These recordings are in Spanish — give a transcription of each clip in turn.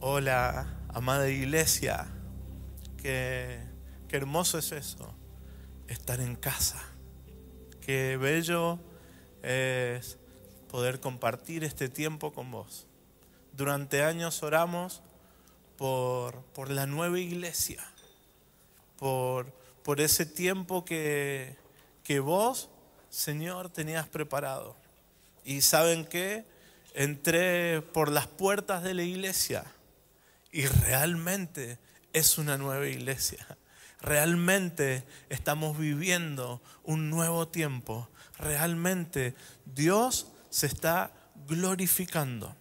Hola, amada iglesia. Qué, qué hermoso es eso, estar en casa. Qué bello es poder compartir este tiempo con vos. Durante años oramos por, por la nueva iglesia, por, por ese tiempo que, que vos, Señor, tenías preparado. Y saben qué? Entré por las puertas de la iglesia y realmente es una nueva iglesia. Realmente estamos viviendo un nuevo tiempo. Realmente Dios se está glorificando.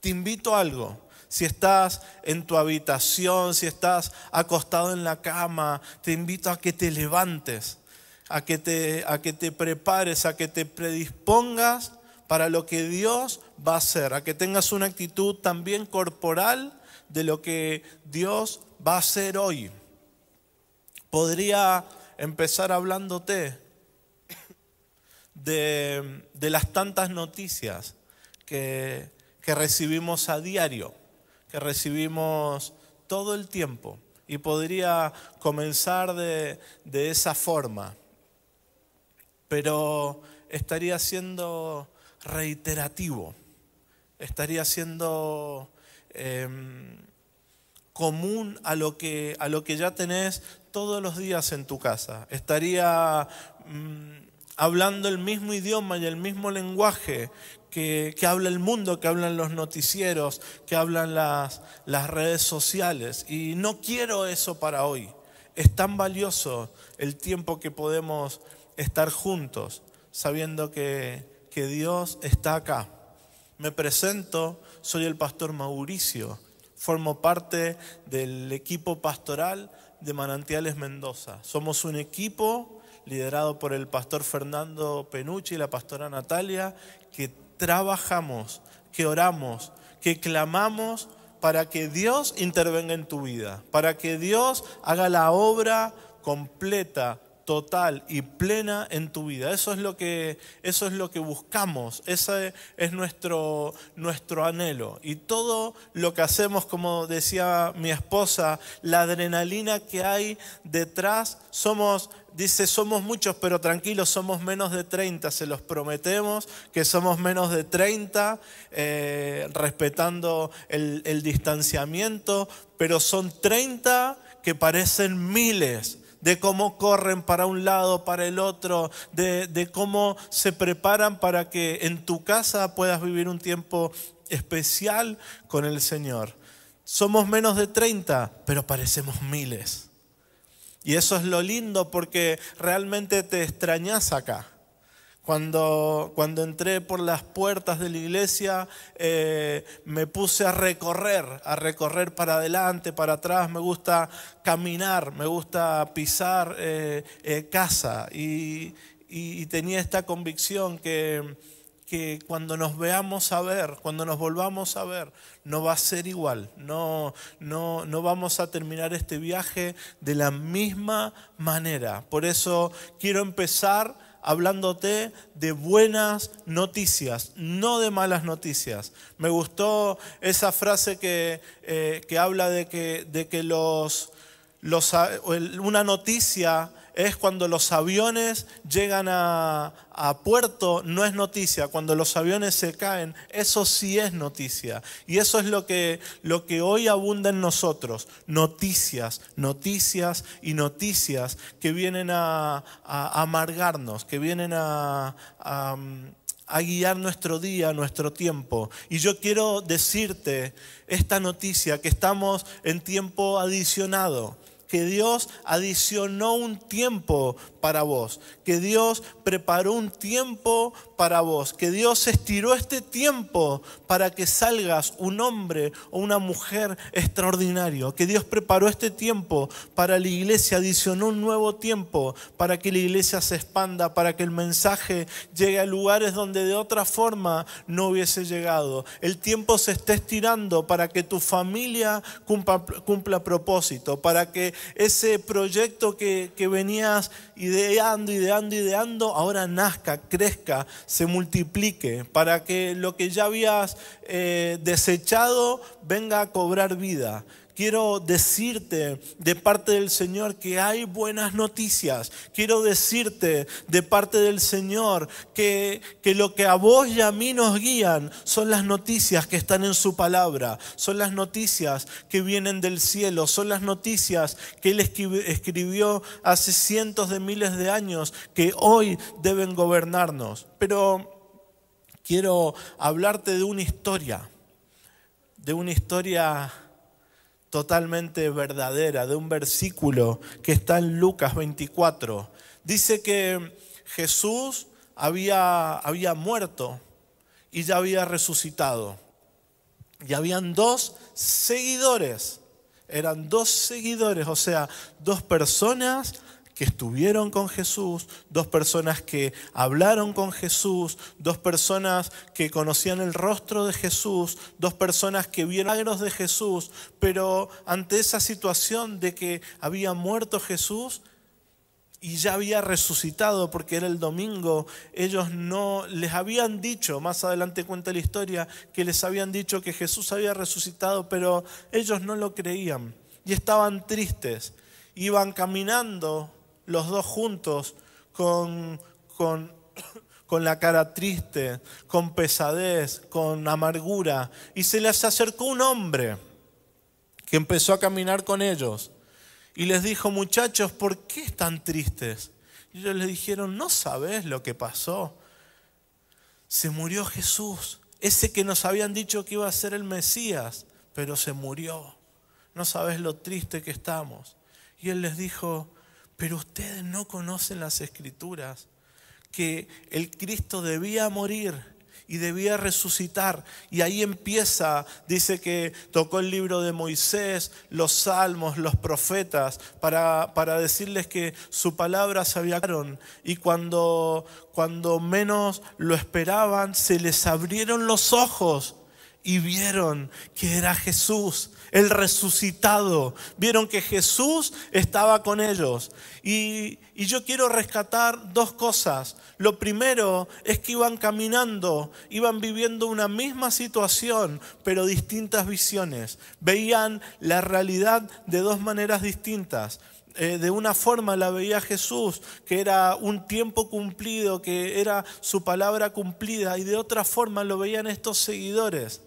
Te invito a algo. Si estás en tu habitación, si estás acostado en la cama, te invito a que te levantes, a que te, a que te prepares, a que te predispongas para lo que Dios va a hacer, a que tengas una actitud también corporal de lo que Dios va a hacer hoy. Podría empezar hablándote de, de las tantas noticias que, que recibimos a diario, que recibimos todo el tiempo. Y podría comenzar de, de esa forma, pero estaría siendo reiterativo, estaría siendo em, común a lo, que, a lo que ya tenés todos los días en tu casa. Estaría mm, hablando el mismo idioma y el mismo lenguaje que, que, habla el mundo, que hablan los noticieros, que hablan las, las redes sociales. Y no quiero eso para hoy. Es tan valioso el tiempo que podemos estar juntos, sabiendo que, que Dios está acá. Me presento, soy el pastor Mauricio, formo parte del equipo pastoral de Manantiales Mendoza. Somos un equipo liderado por el pastor Fernando Penucci y la pastora Natalia, que trabajamos, que oramos, que clamamos para que Dios intervenga en tu vida, para que Dios haga la obra completa, total y plena en tu vida. Eso es lo que, eso es lo que buscamos, ese es nuestro, nuestro anhelo. Y todo lo que hacemos, como decía mi esposa, la adrenalina que hay detrás, somos, dice, somos muchos, pero tranquilos, somos menos de 30, se los prometemos que somos menos de 30, eh, respetando el, el distanciamiento, pero son 30 que parecen miles de cómo corren para un lado, para el otro, de, de, cómo se preparan para que en tu casa puedas vivir un tiempo especial con el Señor. Somos menos de 30, pero parecemos miles. Y eso es lo lindo porque realmente te extrañas acá. Cuando, cuando entré por las puertas de la iglesia, eh, me puse a recorrer, a recorrer para adelante, para atrás. Me gusta caminar, me gusta pisar eh, eh, casa. Y, y, tenía esta convicción que, que cuando nos veamos a ver, cuando nos volvamos a ver, no va a ser igual. No, no, no vamos a terminar este viaje de la misma manera. Por eso quiero empezar hablándote de buenas noticias, no de malas noticias. Me gustó esa frase que, eh, que habla de que, de que los, los, una noticia es cuando los aviones llegan a, puerto, no es noticia. Cuando los aviones se caen, eso sí es noticia. Y eso es lo que, lo que hoy abunda en nosotros. Noticias, noticias y noticias que vienen a, amargarnos, que vienen a guiar nuestro día, nuestro tiempo. Y yo quiero decirte esta noticia, que estamos en tiempo adicionado que Dios adicionó un tiempo para vos, que Dios preparó un tiempo para vos, que Dios estiró este tiempo para que salgas un hombre o una mujer extraordinario, que Dios preparó este tiempo para la iglesia, adicionó un nuevo tiempo para que la iglesia se expanda, para que el mensaje llegue a lugares donde de otra forma no hubiese llegado. El tiempo se está estirando para que tu familia cumpla, cumpla propósito, para que ese proyecto que, venías ideando, ideando, ideando, ahora nazca, crezca, se multiplique, para que lo que ya habías eh, desechado venga a cobrar vida quiero decirte de parte del Señor que hay buenas noticias. Quiero decirte de parte del Señor que, que, lo que a vos y a mí nos guían son las noticias que están en su palabra, son las noticias que vienen del cielo, son las noticias que Él escribió hace cientos de miles de años que hoy deben gobernarnos. Pero quiero hablarte de una historia, de una historia totalmente verdadera de un versículo que está en Lucas 24. Dice que Jesús había, había muerto y ya había resucitado. Y habían dos seguidores. Eran dos seguidores, o sea, dos personas que estuvieron con Jesús, dos personas que hablaron con Jesús, dos personas que conocían el rostro de Jesús, dos personas que vieron milagros de Jesús, pero ante esa situación de que había muerto Jesús y ya había resucitado porque era el domingo, ellos no les habían dicho, más adelante cuenta la historia, que les habían dicho que Jesús había resucitado, pero ellos no lo creían y estaban tristes. Iban caminando los dos juntos con, con, con la cara triste, con pesadez, con amargura. Y se les acercó un hombre que empezó a caminar con ellos y les dijo, muchachos, ¿por qué están tristes? Y ellos les dijeron, no sabes lo que pasó. Se murió Jesús, ese que nos habían dicho que iba a ser el Mesías, pero se murió. No sabes lo triste que estamos. Y él les dijo, pero ustedes no conocen las escrituras, que el Cristo debía morir y debía resucitar. Y ahí empieza, dice que tocó el libro de Moisés, los salmos, los profetas, para, para decirles que su palabra se había y cuando, cuando menos lo esperaban, se les abrieron los ojos y vieron que era Jesús, el resucitado. Vieron que Jesús estaba con ellos. Y, y, yo quiero rescatar dos cosas. Lo primero es que iban caminando, iban viviendo una misma situación, pero distintas visiones. Veían la realidad de dos maneras distintas. Eh, de una forma la veía Jesús, que era un tiempo cumplido, que era su palabra cumplida, y de otra forma lo veían estos seguidores.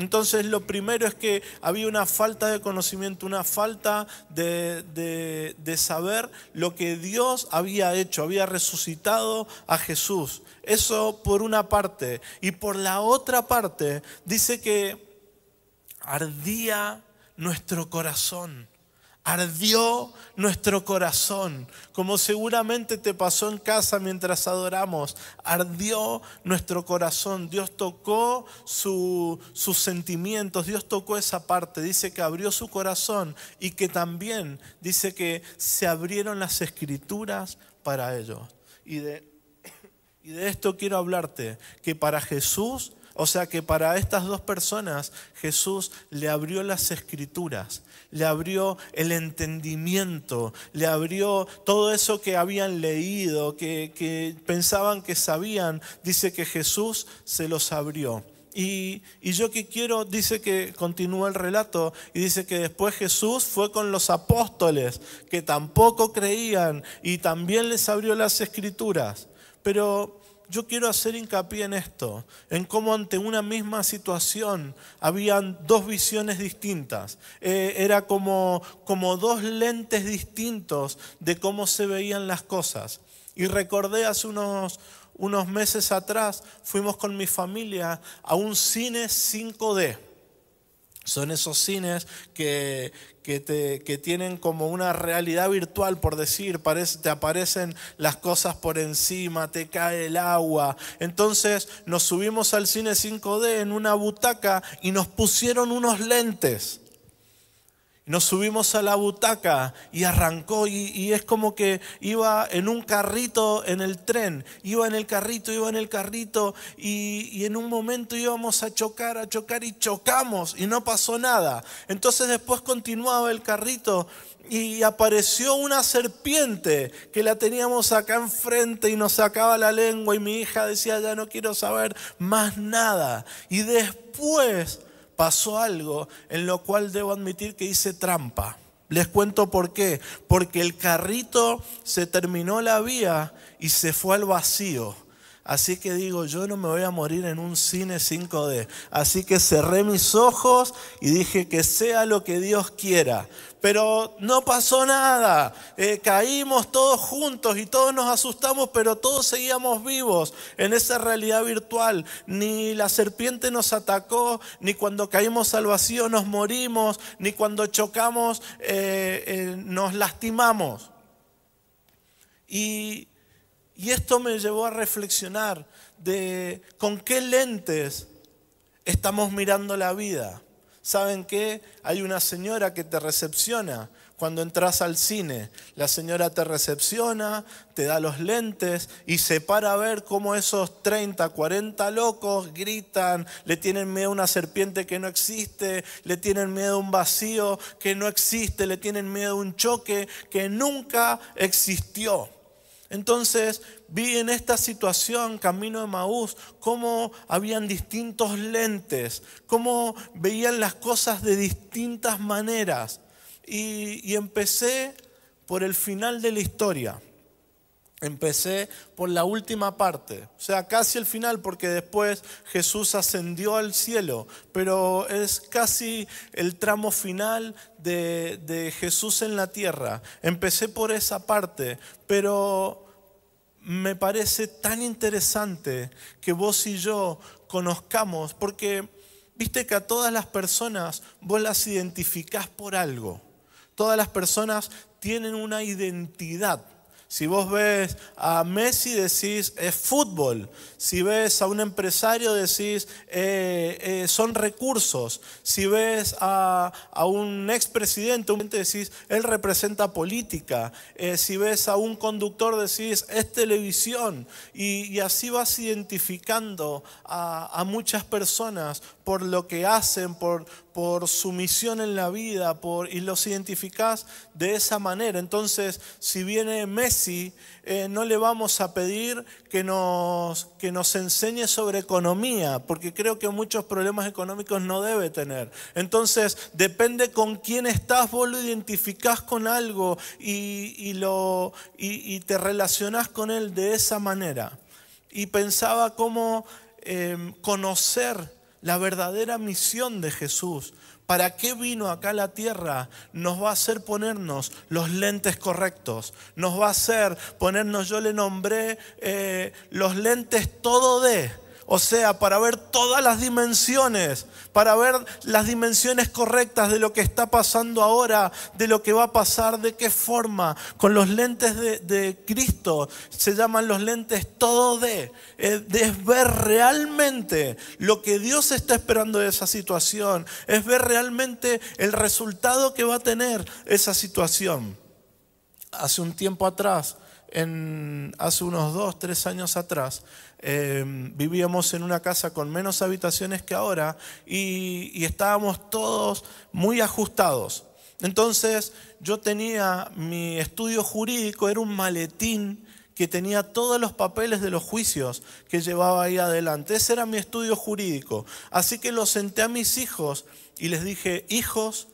Entonces lo primero es que había una falta de conocimiento, una falta de, saber lo que Dios había hecho, había resucitado a Jesús. Eso por una parte. Y por la otra parte dice que ardía nuestro corazón ardió nuestro corazón, como seguramente te pasó en casa mientras adoramos, ardió nuestro corazón, Dios tocó sus sentimientos, Dios tocó esa parte, dice que abrió su corazón y que también dice que se abrieron las escrituras para ellos. Y de, y de esto quiero hablarte, que para Jesús o sea que para estas dos personas Jesús le abrió las escrituras, le abrió el entendimiento, le abrió todo eso que habían leído, que, pensaban que sabían. Dice que Jesús se los abrió. Y, y, yo que quiero, dice que continúa el relato y dice que después Jesús fue con los apóstoles que tampoco creían y también les abrió las escrituras. Pero yo quiero hacer hincapié en esto, en cómo ante una misma situación habían dos visiones distintas. Eh, era como, como dos lentes distintos de cómo se veían las cosas. Y recordé hace unos, unos meses atrás, fuimos con mi familia a un cine 5D. Son esos cines que, que, te, que, tienen como una realidad virtual, por decir, te aparecen las cosas por encima, te cae el agua. Entonces nos subimos al cine 5D en una butaca y nos pusieron unos lentes. Nos subimos a la butaca y arrancó y, es como que iba en un carrito en el tren, iba en el carrito, iba en el carrito y, y, en un momento íbamos a chocar, a chocar y chocamos y no pasó nada. Entonces después continuaba el carrito y apareció una serpiente que la teníamos acá enfrente y nos sacaba la lengua y mi hija decía, ya no quiero saber más nada. Y después pasó algo en lo cual debo admitir que hice trampa. Les cuento por qué. Porque el carrito se terminó la vía y se fue al vacío. Así que digo, yo no me voy a morir en un cine 5D. Así que cerré mis ojos y dije que sea lo que Dios quiera. Pero no pasó nada. Eh, caímos todos juntos y todos nos asustamos, pero todos seguíamos vivos en esa realidad virtual. Ni la serpiente nos atacó, ni cuando caímos al vacío nos morimos, ni cuando chocamos eh, eh, nos lastimamos. Y y esto me llevó a reflexionar de con qué lentes estamos mirando la vida. ¿Saben qué? Hay una señora que te recepciona cuando entras al cine. La señora te recepciona, te da los lentes y se para a ver cómo esos 30, 40 locos gritan, le tienen miedo a una serpiente que no existe, le tienen miedo a un vacío que no existe, le tienen miedo a un choque que nunca existió. Entonces vi en esta situación, camino de Maús, cómo habían distintos lentes, cómo veían las cosas de distintas maneras. Y, y empecé por el final de la historia. Empecé por la última parte, o sea, casi el final, porque después Jesús ascendió al cielo, pero es casi el tramo final de, de, Jesús en la tierra. Empecé por esa parte, pero me parece tan interesante que vos y yo conozcamos, porque viste que a todas las personas vos las identificás por algo. Todas las personas tienen una identidad. Si vos ves a Messi decís es fútbol. Si ves a un empresario decís eh, eh, son recursos. Si ves a, un expresidente decís él representa política. Eh, si ves a un conductor decís es televisión. Y, así vas identificando a, a muchas personas por lo que hacen, por, por su misión en la vida, por, y los identificás de esa manera. Entonces, si viene Messi, eh, no le vamos a pedir que nos, que nos enseñe sobre economía, porque creo que muchos problemas económicos no debe tener. Entonces, depende con quién estás, vos lo identificás con algo y, lo, y, te relacionás con él de esa manera. Y pensaba cómo eh, conocer la verdadera misión de Jesús. ¿Para qué vino acá a la tierra? Nos va a hacer ponernos los lentes correctos. Nos va a hacer ponernos, yo le nombré eh, los lentes todo de o sea, para ver todas las dimensiones, para ver las dimensiones correctas de lo que está pasando ahora, de lo que va a pasar, de qué forma. Con los lentes de, Cristo se llaman los lentes todo de. Es ver realmente lo que Dios está esperando de esa situación. Es ver realmente el resultado que va a tener esa situación. Hace un tiempo atrás, hace unos dos, tres años atrás, eh, vivíamos en una casa con menos habitaciones que ahora y, estábamos todos muy ajustados. Entonces yo tenía mi estudio jurídico, era un maletín que tenía todos los papeles de los juicios que llevaba ahí adelante. Ese era mi estudio jurídico. Así que lo senté a mis hijos y les dije, hijos,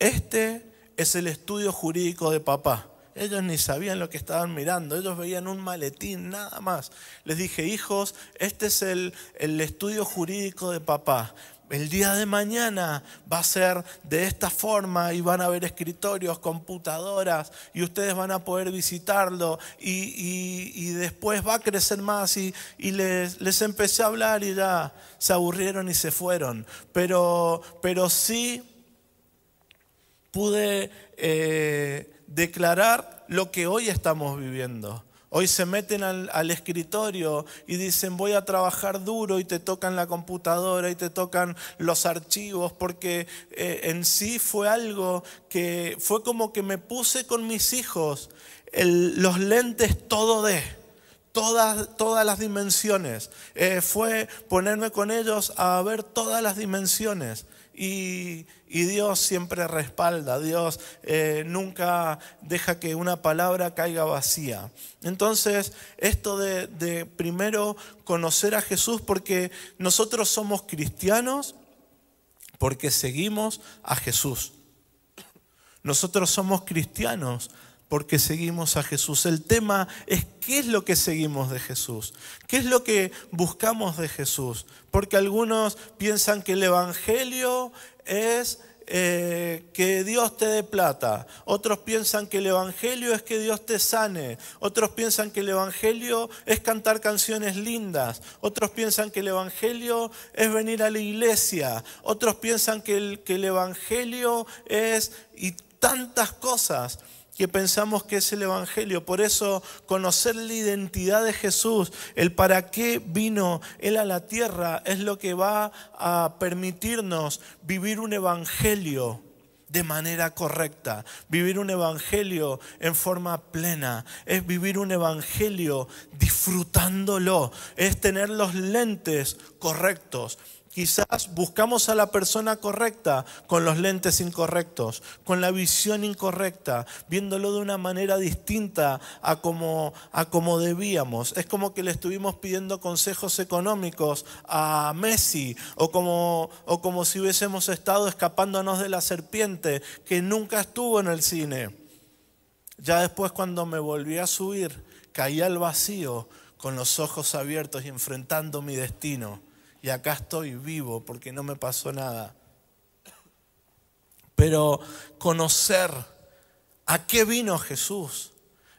este es el estudio jurídico de papá. Ellos ni sabían lo que estaban mirando, ellos veían un maletín, nada más. Les dije, hijos, este es el, el estudio jurídico de papá. El día de mañana va a ser de esta forma y van a haber escritorios, computadoras y ustedes van a poder visitarlo y, y, después va a crecer más y, y les, les, empecé a hablar y ya se aburrieron y se fueron. Pero, pero sí pude... Eh, declarar lo que hoy estamos viviendo. Hoy se meten al, escritorio y dicen voy a trabajar duro y te tocan la computadora y te tocan los archivos porque eh, en sí fue algo que fue como que me puse con mis hijos los lentes todo de todas, todas las dimensiones. Eh, fue ponerme con ellos a ver todas las dimensiones. Y, Dios siempre respalda, Dios eh, nunca deja que una palabra caiga vacía. Entonces, esto de primero conocer a Jesús, porque nosotros somos cristianos, porque seguimos a Jesús. Nosotros somos cristianos porque seguimos a Jesús. El tema es qué es lo que seguimos de Jesús, qué es lo que buscamos de Jesús, porque algunos piensan que el Evangelio es eh, que Dios te dé plata, otros piensan que el Evangelio es que Dios te sane, otros piensan que el Evangelio es cantar canciones lindas, otros piensan que el Evangelio es venir a la iglesia, otros piensan que el, que el Evangelio es y tantas cosas que pensamos que es el Evangelio. Por eso conocer la identidad de Jesús, el para qué vino Él a la tierra, es lo que va a permitirnos vivir un Evangelio de manera correcta, vivir un evangelio en forma plena, es vivir un evangelio disfrutándolo, es tener los lentes correctos, Quizás buscamos a la persona correcta con los lentes incorrectos, con la visión incorrecta, viéndolo de una manera distinta a como, a debíamos. Es como que le estuvimos pidiendo consejos económicos a Messi o como, o como si hubiésemos estado escapándonos de la serpiente que nunca estuvo en el cine. Ya después cuando me volví a subir, caí al vacío con los ojos abiertos y enfrentando mi destino y acá estoy vivo porque no me pasó nada. Pero conocer a qué vino Jesús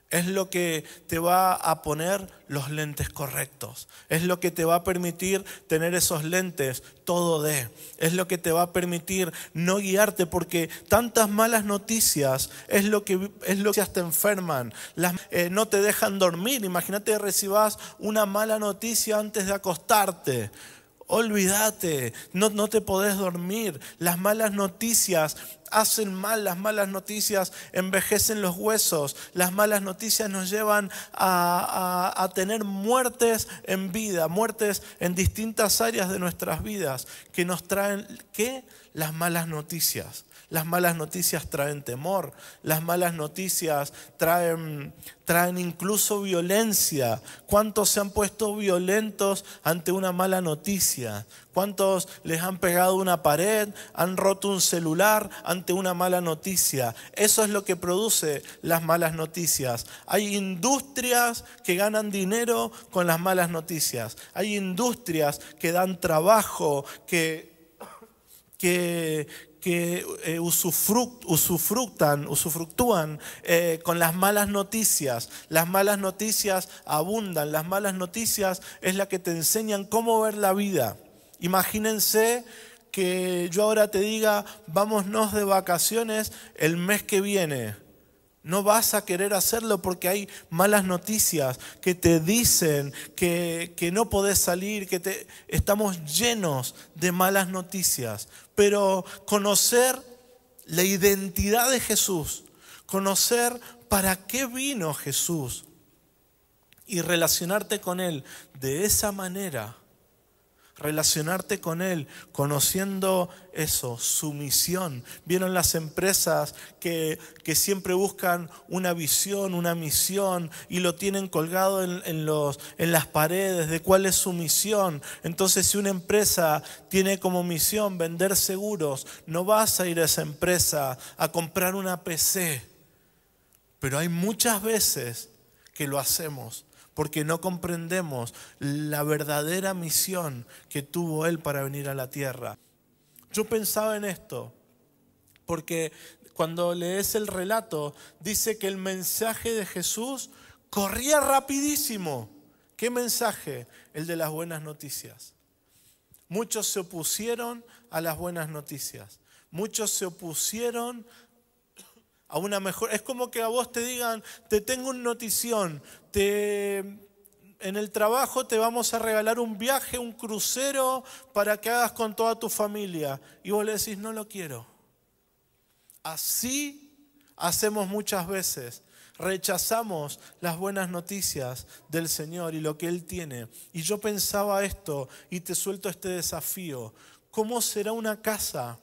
es lo que te va a poner los lentes correctos. Es lo que te va a permitir tener esos lentes todo de. Es lo que te va a permitir no guiarte porque tantas malas noticias es lo que es lo que te enferman, eh, no te dejan dormir. Imagínate que recibas una mala noticia antes de acostarte. Olvídate, no, no te podés dormir. Las malas noticias hacen mal, las malas noticias envejecen los huesos, las malas noticias nos llevan a, a, tener muertes en vida, muertes en distintas áreas de nuestras vidas que nos traen, ¿qué? Las malas noticias. Las malas noticias traen temor, las malas noticias traen, traen incluso violencia. ¿Cuántos se han puesto violentos ante una mala noticia? ¿Cuántos les han pegado una pared, han roto un celular ante una mala noticia? Eso es lo que produce las malas noticias. Hay industrias que ganan dinero con las malas noticias. Hay industrias que dan trabajo, que, que, que eh, usufructan, usufructúan eh, con las malas noticias. Las malas noticias abundan, las malas noticias es la que te enseñan cómo ver la vida. Imagínense que yo ahora te diga, vámonos de vacaciones el mes que viene. No vas a querer hacerlo porque hay malas noticias que te dicen que, que, no podés salir, que te, estamos llenos de malas noticias. Pero conocer la identidad de Jesús, conocer para qué vino Jesús y relacionarte con Él de esa manera relacionarte con Él, conociendo eso, su misión. Vieron las empresas que, que siempre buscan una visión, una misión y lo tienen colgado en, los, en las paredes de cuál es su misión. Entonces, si una empresa tiene como misión vender seguros, no vas a ir a esa empresa a comprar una PC. Pero hay muchas veces que lo hacemos porque no comprendemos la verdadera misión que tuvo Él para venir a la tierra. Yo pensaba en esto, porque cuando lees el relato, dice que el mensaje de Jesús corría rapidísimo. ¿Qué mensaje? El de las buenas noticias. Muchos se opusieron a las buenas noticias. Muchos se opusieron a una mejor. Es como que a vos te digan, te tengo una notición, te, en el trabajo te vamos a regalar un viaje, un crucero para que hagas con toda tu familia. Y vos le decís, no lo quiero. Así hacemos muchas veces. Rechazamos las buenas noticias del Señor y lo que Él tiene. Y yo pensaba esto y te suelto este desafío. ¿Cómo será una casa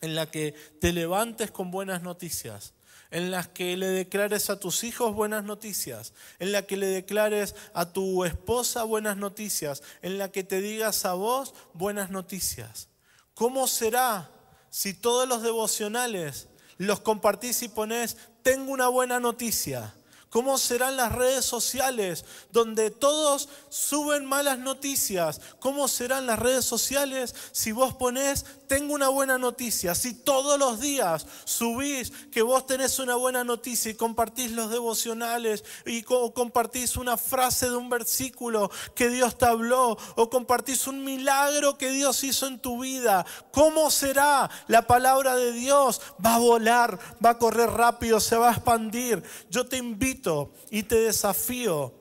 en la que te levantes con buenas noticias? en las que le declares a tus hijos buenas noticias, en la que le declares a tu esposa buenas noticias, en la que te digas a vos buenas noticias. ¿Cómo será si todos los devocionales los compartís y ponés, tengo una buena noticia? ¿Cómo serán las redes sociales donde todos suben malas noticias? ¿Cómo serán las redes sociales si vos ponés, tengo una buena noticia? Si todos los días subís que vos tenés una buena noticia y compartís los devocionales y compartís una frase de un versículo que Dios te habló o compartís un milagro que Dios hizo en tu vida, ¿cómo será la palabra de Dios? Va a volar, va a correr rápido, se va a expandir. Yo te invito y te desafío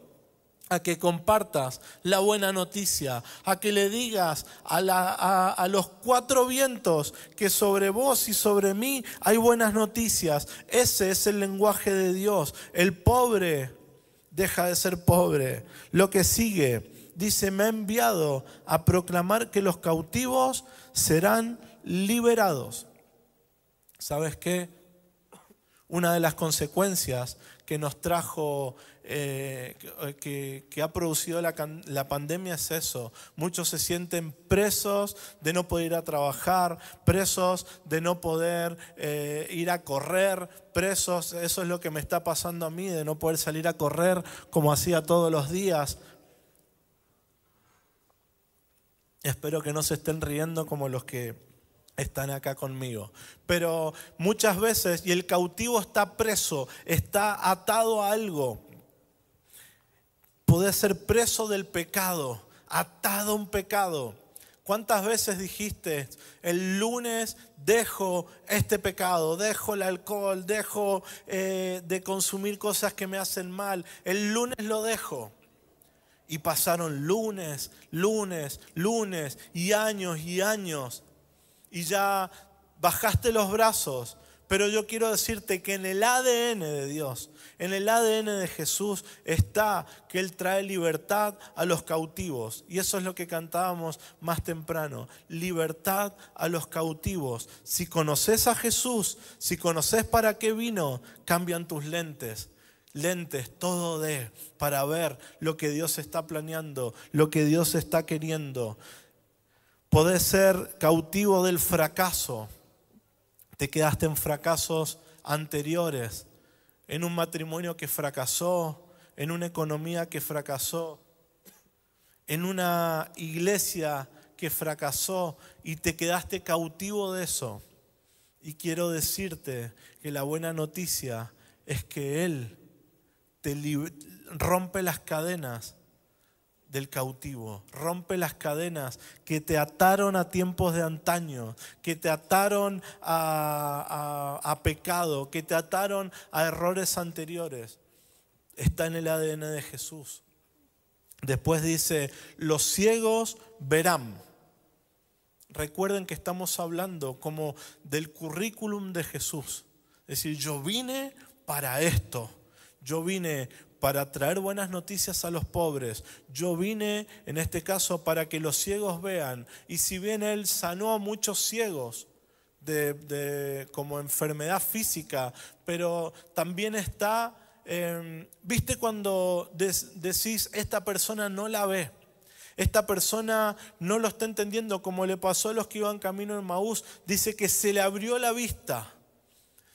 a que compartas la buena noticia, a que le digas a, a, los cuatro vientos que sobre vos y sobre mí hay buenas noticias. Ese es el lenguaje de Dios. El pobre deja de ser pobre. Lo que sigue, dice, me ha enviado a proclamar que los cautivos serán liberados. ¿Sabes qué? Una de las consecuencias que nos trajo, eh, que, ha producido la, pandemia es eso. Muchos se sienten presos de no poder ir a trabajar, presos de no poder eh, ir a correr, presos, eso es lo que me está pasando a mí, de no poder salir a correr como hacía todos los días. Espero que no se estén riendo como los que están acá conmigo. Pero muchas veces, y el cautivo está preso, está atado a algo. Puede ser preso del pecado, atado a un pecado. ¿Cuántas veces dijiste, el lunes dejo este pecado, dejo el alcohol, dejo eh, de consumir cosas que me hacen mal, el lunes lo dejo? Y pasaron lunes, lunes, lunes y años y años y ya bajaste los brazos, pero yo quiero decirte que en el ADN de Dios, en el ADN de Jesús está que Él trae libertad a los cautivos. Y eso es lo que cantábamos más temprano, libertad a los cautivos. Si conoces a Jesús, si conoces para qué vino, cambian tus lentes lentes, todo de, para ver lo que Dios está planeando, lo que Dios está queriendo. Podés ser cautivo del fracaso. Te quedaste en fracasos anteriores, en un matrimonio que fracasó, en una economía que fracasó, en una iglesia que fracasó y te quedaste cautivo de eso. Y quiero decirte que la buena noticia es que Él te rompe las cadenas del cautivo, rompe las cadenas que te ataron a tiempos de antaño, que te ataron a, pecado, que te ataron a errores anteriores. Está en el ADN de Jesús. Después dice, los ciegos verán. Recuerden que estamos hablando como del currículum de Jesús. Es decir, yo vine para esto. Yo vine para traer buenas noticias a los pobres. Yo vine, en este caso, para que los ciegos vean. Y si bien Él sanó a muchos ciegos como enfermedad física, pero también está, em, viste cuando decís, esta persona no la ve. Esta persona no lo está entendiendo como le pasó a los que iban camino en Maús. Dice que se le abrió la vista.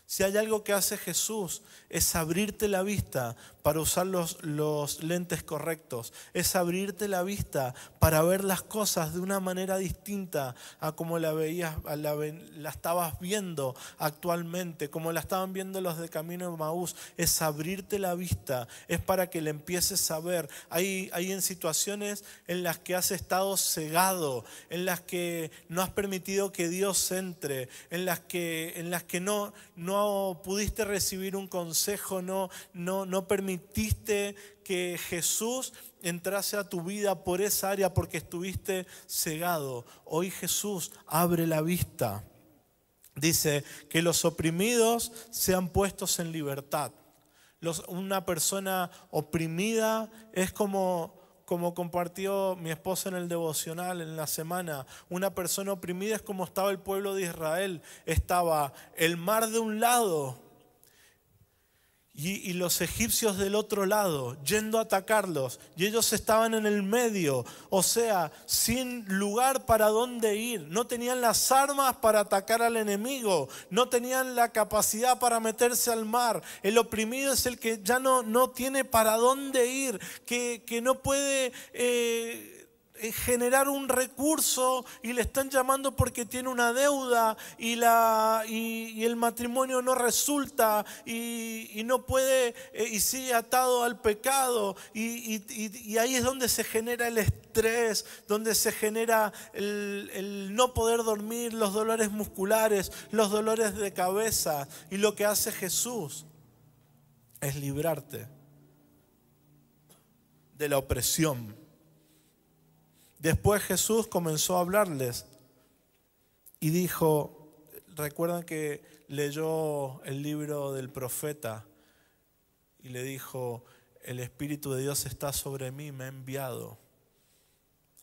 Si hay algo que hace Jesús es abrirte la vista para usar los, los, lentes correctos, es abrirte la vista para ver las cosas de una manera distinta a como la veías, la, la estabas viendo actualmente, como la estaban viendo los de Camino de Maús, es abrirte la vista, es para que le empieces a ver. Hay, hay en situaciones en las que has estado cegado, en las que no has permitido que Dios entre, en las que, en las que no no pudiste recibir un consejo, no, no, no permitiste que Jesús entrase a tu vida por esa área porque estuviste cegado. Hoy Jesús abre la vista. Dice que los oprimidos sean puestos en libertad. una persona oprimida es como como compartió mi esposa en el devocional en la semana, una persona oprimida es como estaba el pueblo de Israel. Estaba el mar de un lado y, los egipcios del otro lado, yendo a atacarlos, y ellos estaban en el medio, o sea, sin lugar para dónde ir, no tenían las armas para atacar al enemigo, no tenían la capacidad para meterse al mar. El oprimido es el que ya no, no tiene para dónde ir, que, que no puede... Eh, generar un recurso y le están llamando porque tiene una deuda y, la, y, el matrimonio no resulta y, no puede eh, y sigue atado al pecado. Y, ahí es donde se genera el estrés, donde se genera el, el no poder dormir, los dolores musculares, los dolores de cabeza. Y lo que hace Jesús es librarte de la opresión Después Jesús comenzó a hablarles y dijo, recuerdan que leyó el libro del profeta y le dijo, el Espíritu de Dios está sobre mí, me ha enviado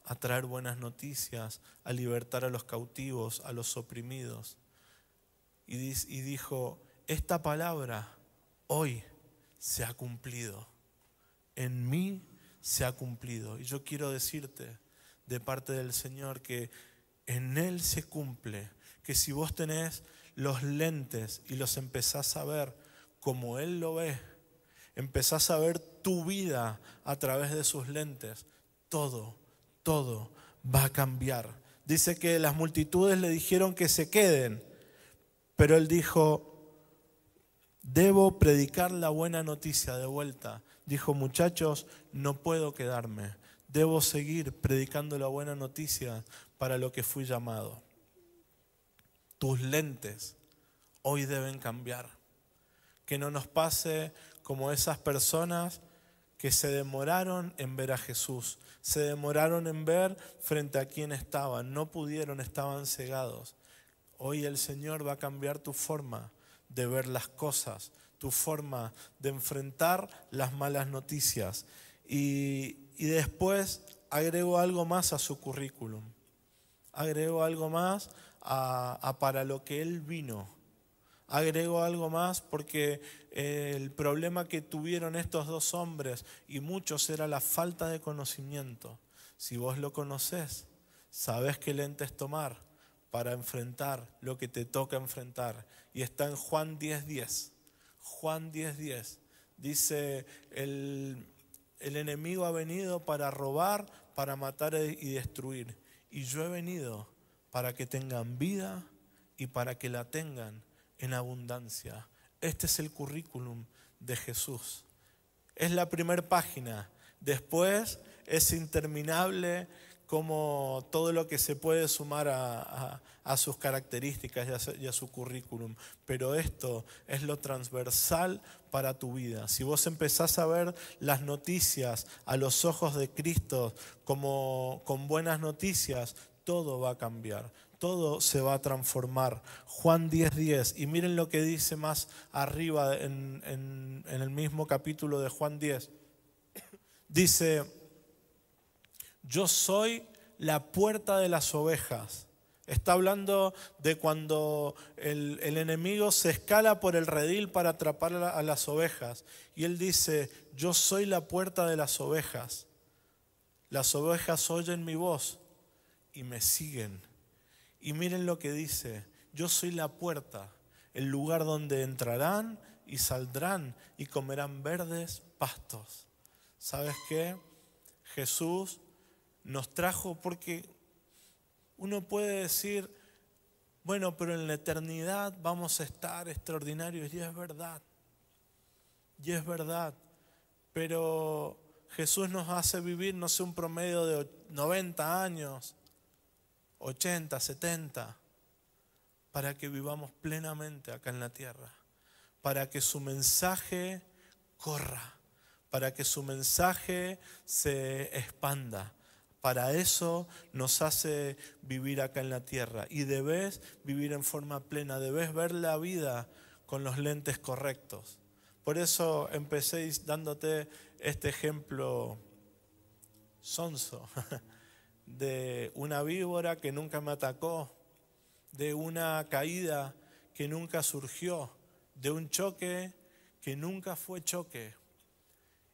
a traer buenas noticias, a libertar a los cautivos, a los oprimidos. Y, dijo, esta palabra hoy se ha cumplido, en mí se ha cumplido. Y yo quiero decirte, de parte del Señor, que en Él se cumple, que si vos tenés los lentes y los empezás a ver como Él lo ve, empezás a ver tu vida a través de sus lentes, todo, todo va a cambiar. Dice que las multitudes le dijeron que se queden, pero Él dijo, debo predicar la buena noticia de vuelta. Dijo, muchachos, no puedo quedarme Debo seguir predicando la buena noticia para lo que fui llamado. Tus lentes hoy deben cambiar. Que no nos pase como esas personas que se demoraron en ver a Jesús, se demoraron en ver frente a quién estaban, no pudieron, estaban cegados. Hoy el Señor va a cambiar tu forma de ver las cosas, tu forma de enfrentar las malas noticias. Y, y después agrego algo más a su currículum. Agrego algo más a, para lo que él vino. Agrego algo más porque eh, el problema que tuvieron estos dos hombres y muchos era la falta de conocimiento. Si vos lo conoces, sabes qué lentes tomar para enfrentar lo que te toca enfrentar. Y está en Juan 10.10. Juan 10.10. Dice el, el enemigo ha venido para robar, para matar y destruir. Y yo he venido para que tengan vida y para que la tengan en abundancia. Este es el currículum de Jesús. Es la primera página. Después es interminable como todo lo que se puede sumar a, sus características y a, su, currículum. Pero esto es lo transversal para tu vida. Si vos empezás a ver las noticias a los ojos de Cristo como con buenas noticias, todo va a cambiar, todo se va a transformar. Juan 10:10, 10, y miren lo que dice más arriba en, en el mismo capítulo de Juan 10. Dice, yo soy la puerta de las ovejas. Está hablando de cuando el, enemigo se escala por el redil para atrapar a las ovejas. Y él dice, yo soy la puerta de las ovejas. Las ovejas oyen mi voz y me siguen. Y miren lo que dice, yo soy la puerta, el lugar donde entrarán y saldrán y comerán verdes pastos. ¿Sabes qué? Jesús nos trajo porque uno puede decir, bueno, pero en la eternidad vamos a estar extraordinarios y es verdad, y es verdad, pero Jesús nos hace vivir, no sé, un promedio de 90 años, 80, 70, para que vivamos plenamente acá en la tierra. para que su mensaje corra, para que su mensaje se expanda. Para eso nos hace vivir acá en la tierra. Y debes vivir en forma plena, debes ver la vida con los lentes correctos. Por eso empecé dándote este ejemplo sonso de una víbora que nunca me atacó, de una caída que nunca surgió, de un choque que nunca fue choque.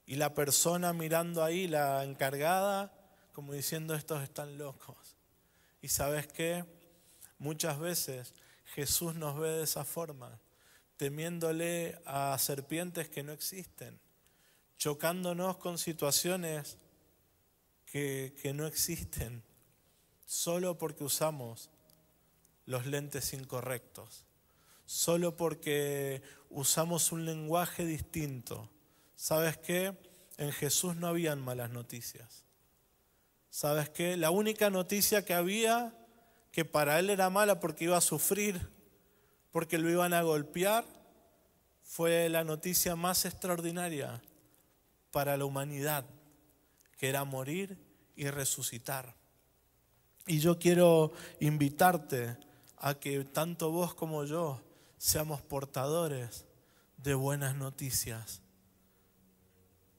Y la persona mirando ahí, la encargada, como diciendo, estos están locos. Y sabes qué? Muchas veces Jesús nos ve de esa forma, temiéndole a serpientes que no existen, chocándonos con situaciones que, no existen, solo porque usamos los lentes incorrectos, solo porque usamos un lenguaje distinto. ¿Sabes qué? En Jesús no habían malas noticias. ¿Sabes qué? La única noticia que había, que para él era mala porque iba a sufrir, porque lo iban a golpear, fue la noticia más extraordinaria para la humanidad, que era morir y resucitar. Y yo quiero invitarte a que tanto vos como yo seamos portadores de buenas noticias.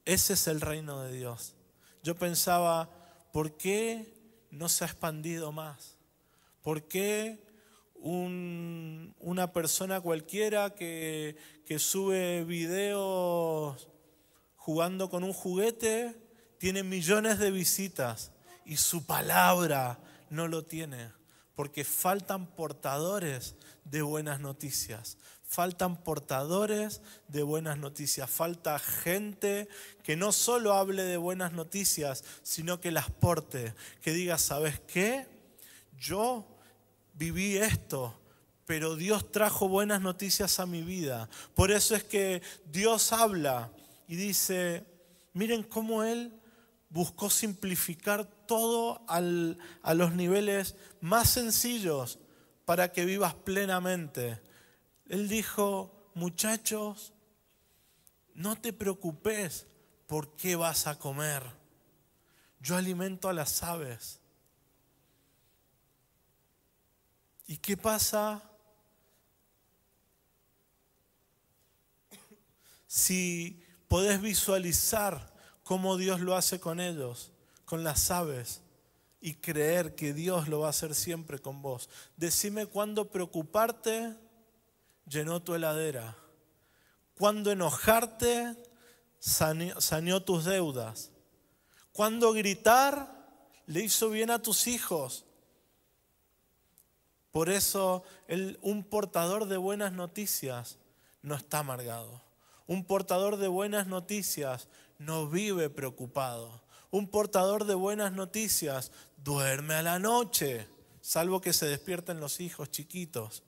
Ese es el reino de Dios. Yo pensaba, ¿por qué no se ha expandido más? ¿Por qué una persona cualquiera que, que sube videos jugando con un juguete tiene millones de visitas y su palabra no lo tiene? Porque faltan portadores de buenas noticias. Faltan portadores de buenas noticias. Falta gente que no solo hable de buenas noticias, sino que las porte. Que diga, ¿sabes qué? Yo viví esto, pero Dios trajo buenas noticias a mi vida. Por eso es que Dios habla y dice, miren cómo Él buscó simplificar todo a los niveles más sencillos para que vivas plenamente. Él dijo, muchachos, no te preocupes por qué vas a comer. Yo alimento a las aves. ¿Y qué pasa si podés visualizar cómo Dios lo hace con ellos, con las aves? y creer que Dios lo va a hacer siempre con vos. Decime cuándo preocuparte llenó tu heladera, cuándo enojarte saneó, tus deudas, cuándo gritar le hizo bien a tus hijos. Por eso un portador de buenas noticias no está amargado. Un portador de buenas noticias no vive preocupado. Un portador de buenas noticias duerme a la noche, salvo que se despierten los hijos chiquitos,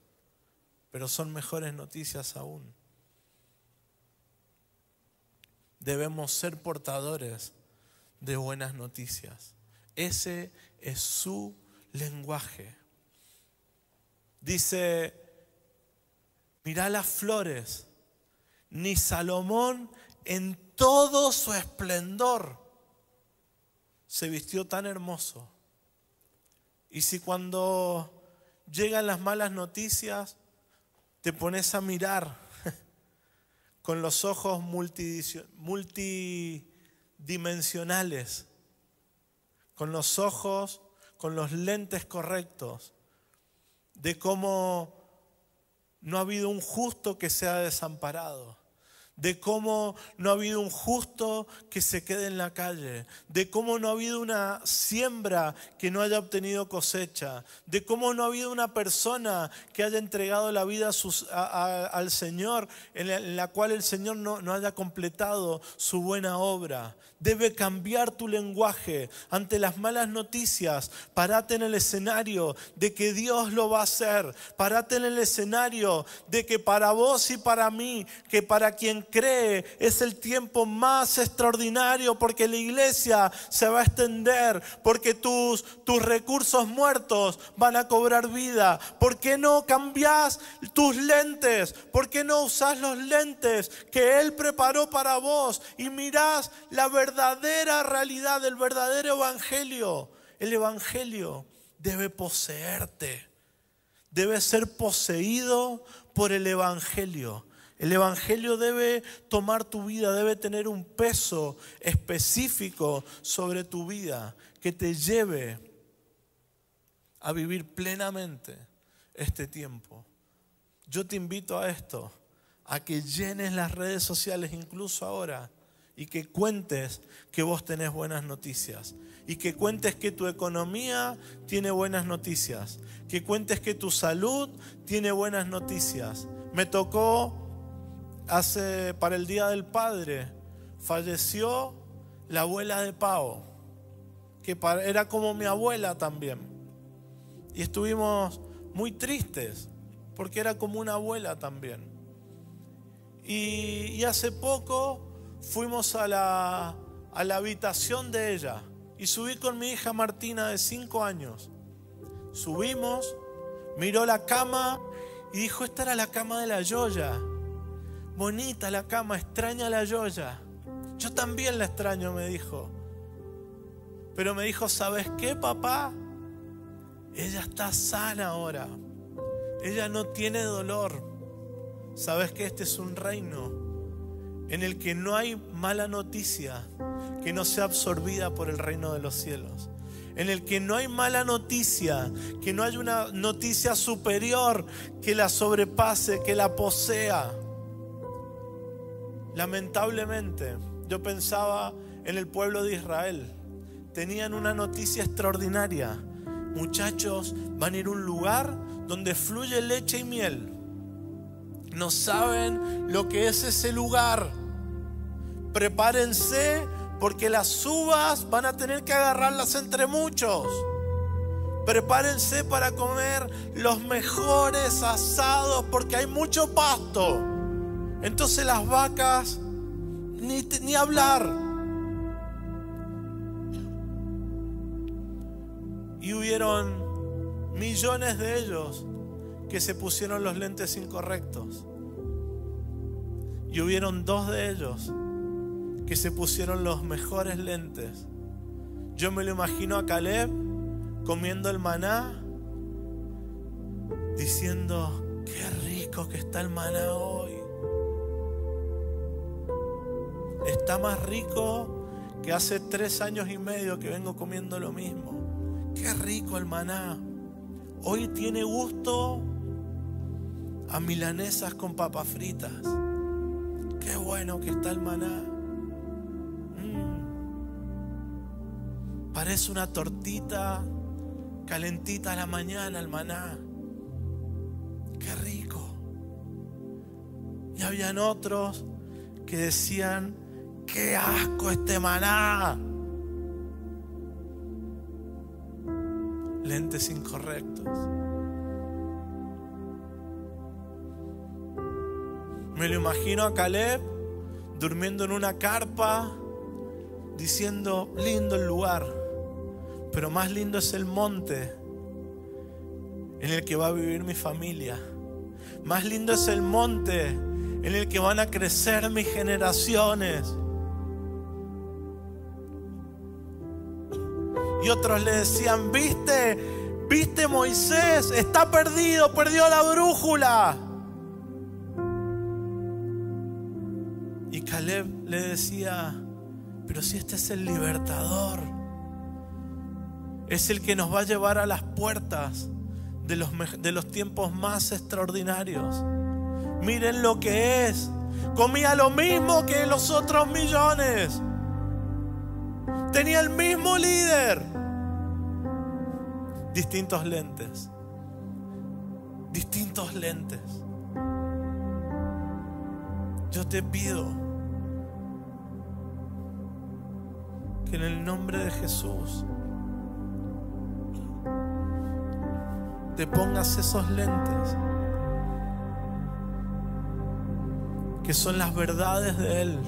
pero son mejores noticias aún. Debemos ser portadores de buenas noticias. Ese es su lenguaje. Dice, mirá las flores, ni Salomón en todo su esplendor se vistió tan hermoso. Y si cuando llegan las malas noticias, te pones a mirar con los ojos multidimensionales, con los ojos, con los lentes correctos, de cómo no ha habido un justo que sea desamparado de cómo no ha habido un justo que se quede en la calle, de cómo no ha habido una siembra que no haya obtenido cosecha, de cómo no ha habido una persona que haya entregado la vida al Señor, en la, cual el Señor no, no haya completado su buena obra. Debe cambiar tu lenguaje ante las malas noticias. Parate en el escenario de que Dios lo va a hacer. Parate en el escenario de que para vos y para mí, que para quien cree, es el tiempo más extraordinario porque la iglesia se va a extender, porque tus, tus recursos muertos van a cobrar vida. ¿Por qué no cambias tus lentes? ¿Por qué no usas los lentes que Él preparó para vos y mirás la verdadera realidad, el verdadero evangelio? El evangelio debe poseerte, debe ser poseído por el evangelio. El Evangelio debe tomar tu vida, debe tener un peso específico sobre tu vida que te lleve a vivir plenamente este tiempo. Yo te invito a esto, a que llenes las redes sociales incluso ahora y que cuentes que vos tenés buenas noticias y que cuentes que tu economía tiene buenas noticias, que cuentes que tu salud tiene buenas noticias. Me tocó hace para el Día del Padre, falleció la abuela de Pau, que era como mi abuela también. Y estuvimos muy tristes, porque era como una abuela también. Y, hace poco fuimos a la, a la habitación de ella y subí con mi hija Martina de 5 años. Subimos, miró la cama y dijo, esta era la cama de la Yoya. Bonita la cama, extraña la Yoya. Yo también la extraño, me dijo. Pero me dijo, ¿sabes qué, papá? Ella está sana ahora. Ella no tiene dolor. ¿Sabes que este es un reino en el que no hay mala noticia que no sea absorbida por el reino de los cielos? en el que no hay mala noticia, que no hay una noticia superior que la sobrepase, que la posea. Lamentablemente, yo pensaba en el pueblo de Israel. Tenían una noticia extraordinaria. Muchachos, van a ir a un lugar donde fluye leche y miel. No saben lo que es ese lugar. Prepárense porque las uvas van a tener que agarrarlas entre muchos. Prepárense para comer los mejores asados porque hay mucho pasto. Entonces las vacas, ni, ni hablar. Y hubieron millones de ellos que se pusieron los lentes incorrectos. Y hubieron dos de ellos que se pusieron los mejores lentes. Yo me lo imagino a Caleb comiendo el maná, diciendo, qué rico que está el maná hoy está más rico que hace tres años y medio que vengo comiendo lo mismo. Qué rico el maná. Hoy tiene gusto a milanesas con papas fritas. Qué bueno que está el maná. Mm. Parece una tortita calentita a la mañana el maná. Qué rico. Y habían otros que decían, qué asco este maná. Lentes incorrectos. Me lo imagino a Caleb durmiendo en una carpa, diciendo, lindo el lugar, pero más lindo es el monte en el que va a vivir mi familia. Más lindo es el monte en el que van a crecer mis generaciones. Y otros le decían, viste, viste Moisés, está perdido, perdió la brújula. Y Caleb le decía, pero si este es el libertador, es el que nos va a llevar a las puertas de los, de los tiempos más extraordinarios. Miren lo que es. Comía lo mismo que los otros millones. Tenía el mismo líder distintos lentes. Distintos lentes. Yo te pido que en el nombre de Jesús te pongas esos lentes que son las verdades de Él.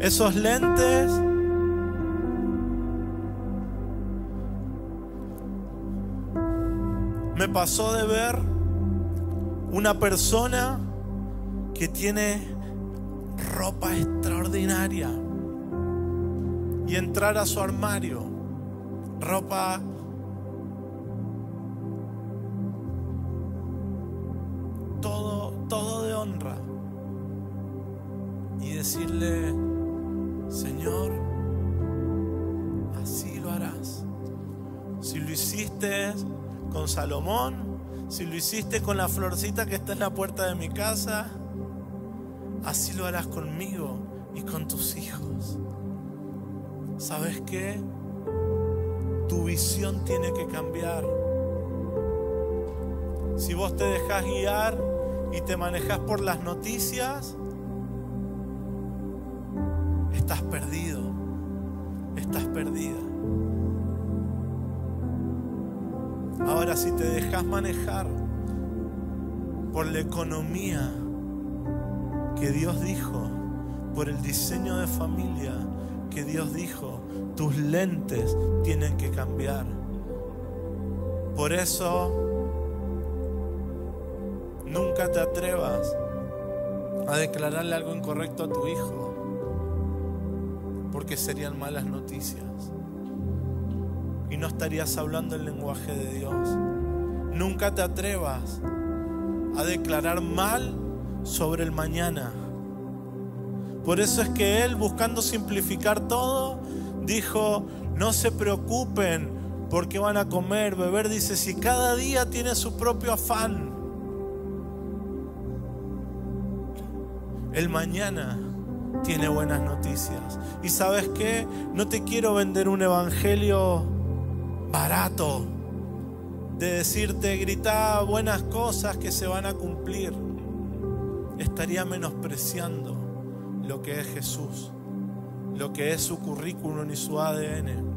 Esos lentes me pasó de ver una persona que tiene ropa extraordinaria y entrar a su armario, ropa todo, todo de honra y decirle, Señor, así lo harás. Si lo hiciste con Salomón, si lo hiciste con la florcita que está en la puerta de mi casa, así lo harás conmigo y con tus hijos. ¿Sabes qué? Tu visión tiene que cambiar. Si vos te dejas guiar y te manejas por las noticias, estás perdido, estás perdida. Ahora si te dejas manejar por la economía que Dios dijo, por el diseño de familia que Dios dijo, tus lentes tienen que cambiar. Por eso, nunca te atrevas a declararle algo incorrecto a tu hijo, porque serían malas noticias. Y no estarías hablando el lenguaje de Dios. Nunca te atrevas a declarar mal sobre el mañana. Por eso es que Él, buscando simplificar todo, dijo, no se preocupen porque van a comer, beber. Dice, si cada día tiene su propio afán, el mañana tiene buenas noticias. Y sabes qué, no te quiero vender un evangelio barato de decirte, grita buenas cosas que se van a cumplir. Estaría menospreciando lo que es Jesús, lo que es su currículum y su ADN.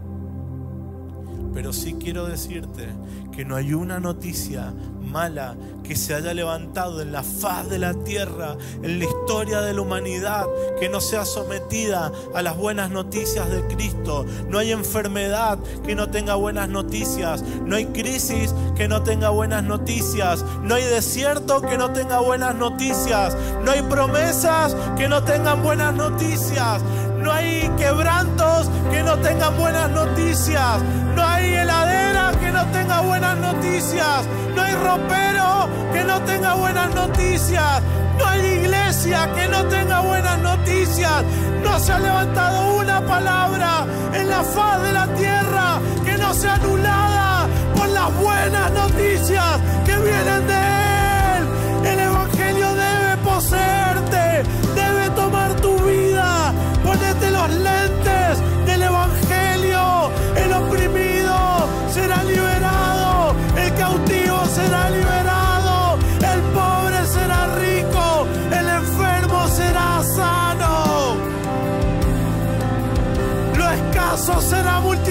Pero sí quiero decirte que no hay una noticia mala que se haya levantado en la faz de la tierra, en la historia de la humanidad, que no sea sometida a las buenas noticias de Cristo. No hay enfermedad que no tenga buenas noticias. No hay crisis que no tenga buenas noticias. No hay desierto que no tenga buenas noticias. No hay promesas que no tengan buenas noticias. No hay quebrantos que no tengan buenas noticias. No hay heladera que no tenga buenas noticias. No hay ropero que no tenga buenas noticias. No hay iglesia que no tenga buenas noticias. No se ha levantado una palabra en la faz de la tierra que no sea anulada por las buenas noticias que vienen de Él.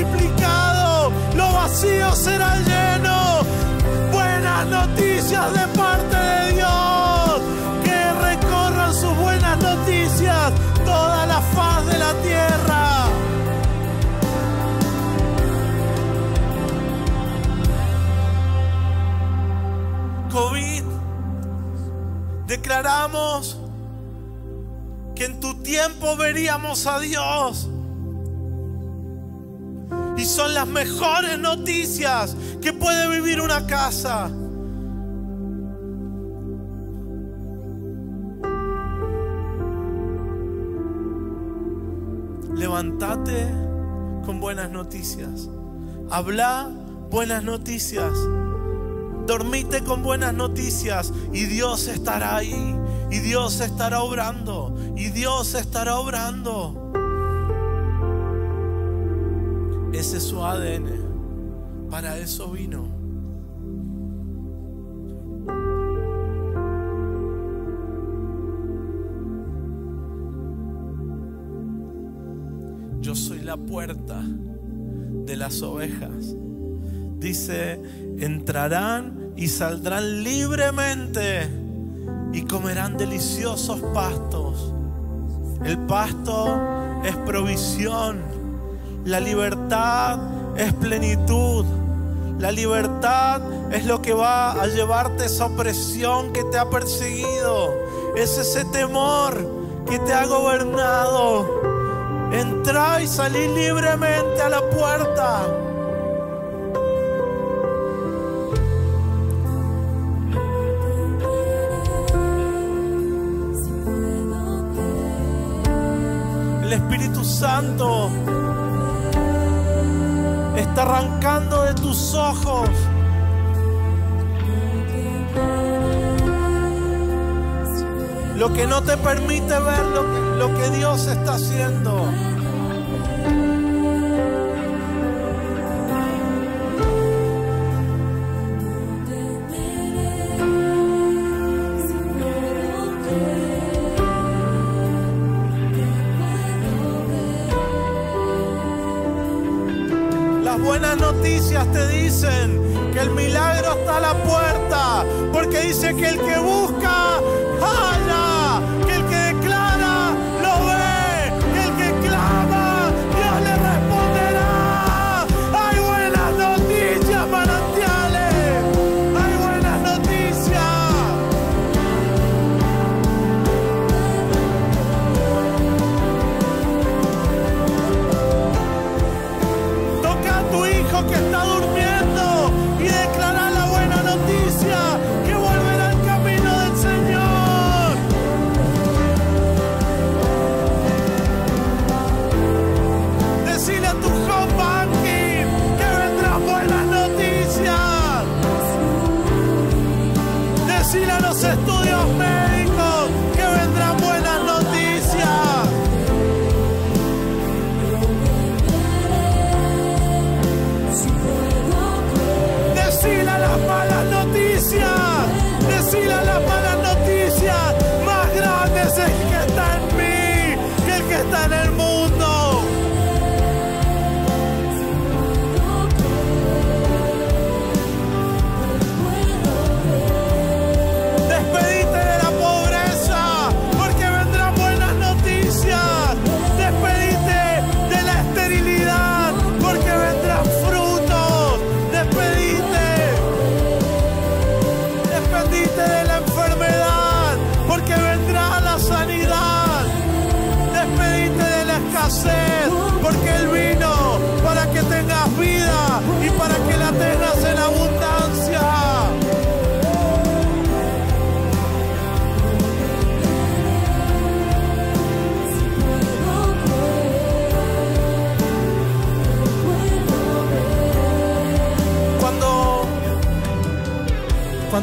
Multiplicado. Lo vacío será lleno. Buenas noticias de parte de Dios. Que recorran sus buenas noticias toda la faz de la tierra. COVID, declaramos que en tu tiempo veríamos a Dios. Y son las mejores noticias que puede vivir una casa. Levantate con buenas noticias. Habla buenas noticias. Dormite con buenas noticias y Dios estará ahí. Y Dios estará obrando. Y Dios estará obrando. Ese es su ADN. Para eso vino. Yo soy la puerta de las ovejas. Dice, entrarán y saldrán libremente y comerán deliciosos pastos. El pasto es provisión, la libertad es plenitud. La libertad es lo que va a llevarte esa opresión que te ha perseguido. Es ese temor que te ha gobernado. Entra y salí libremente a la puerta. El Espíritu Santo está arrancando de tus ojos. Lo que no te permite ver lo que, lo que Dios está haciendo. Que el milagro está a la puerta, porque dice que el que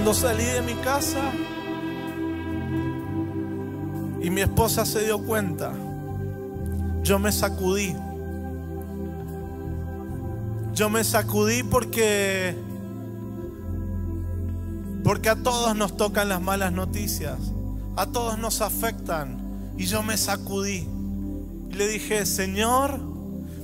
cuando salí de mi casa y mi esposa se dio cuenta, yo me sacudí. Yo me sacudí porque porque a todos nos tocan las malas noticias, a todos nos afectan y yo me sacudí. Y le dije, "Señor,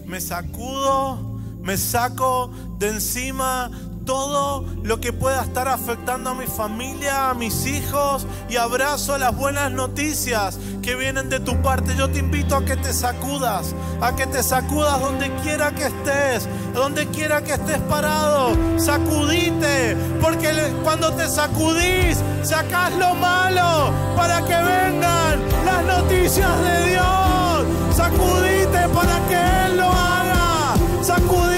me sacudo, me saco de encima todo lo que pueda estar afectando a mi familia, a mis hijos y abrazo las buenas noticias que vienen de tu parte. Yo te invito a que te sacudas, a que te sacudas donde quiera que estés, donde quiera que estés parado. Sacudite, porque cuando te sacudís, sacás lo malo para que vengan las noticias de Dios. Sacudite para que Él lo haga. Sacudite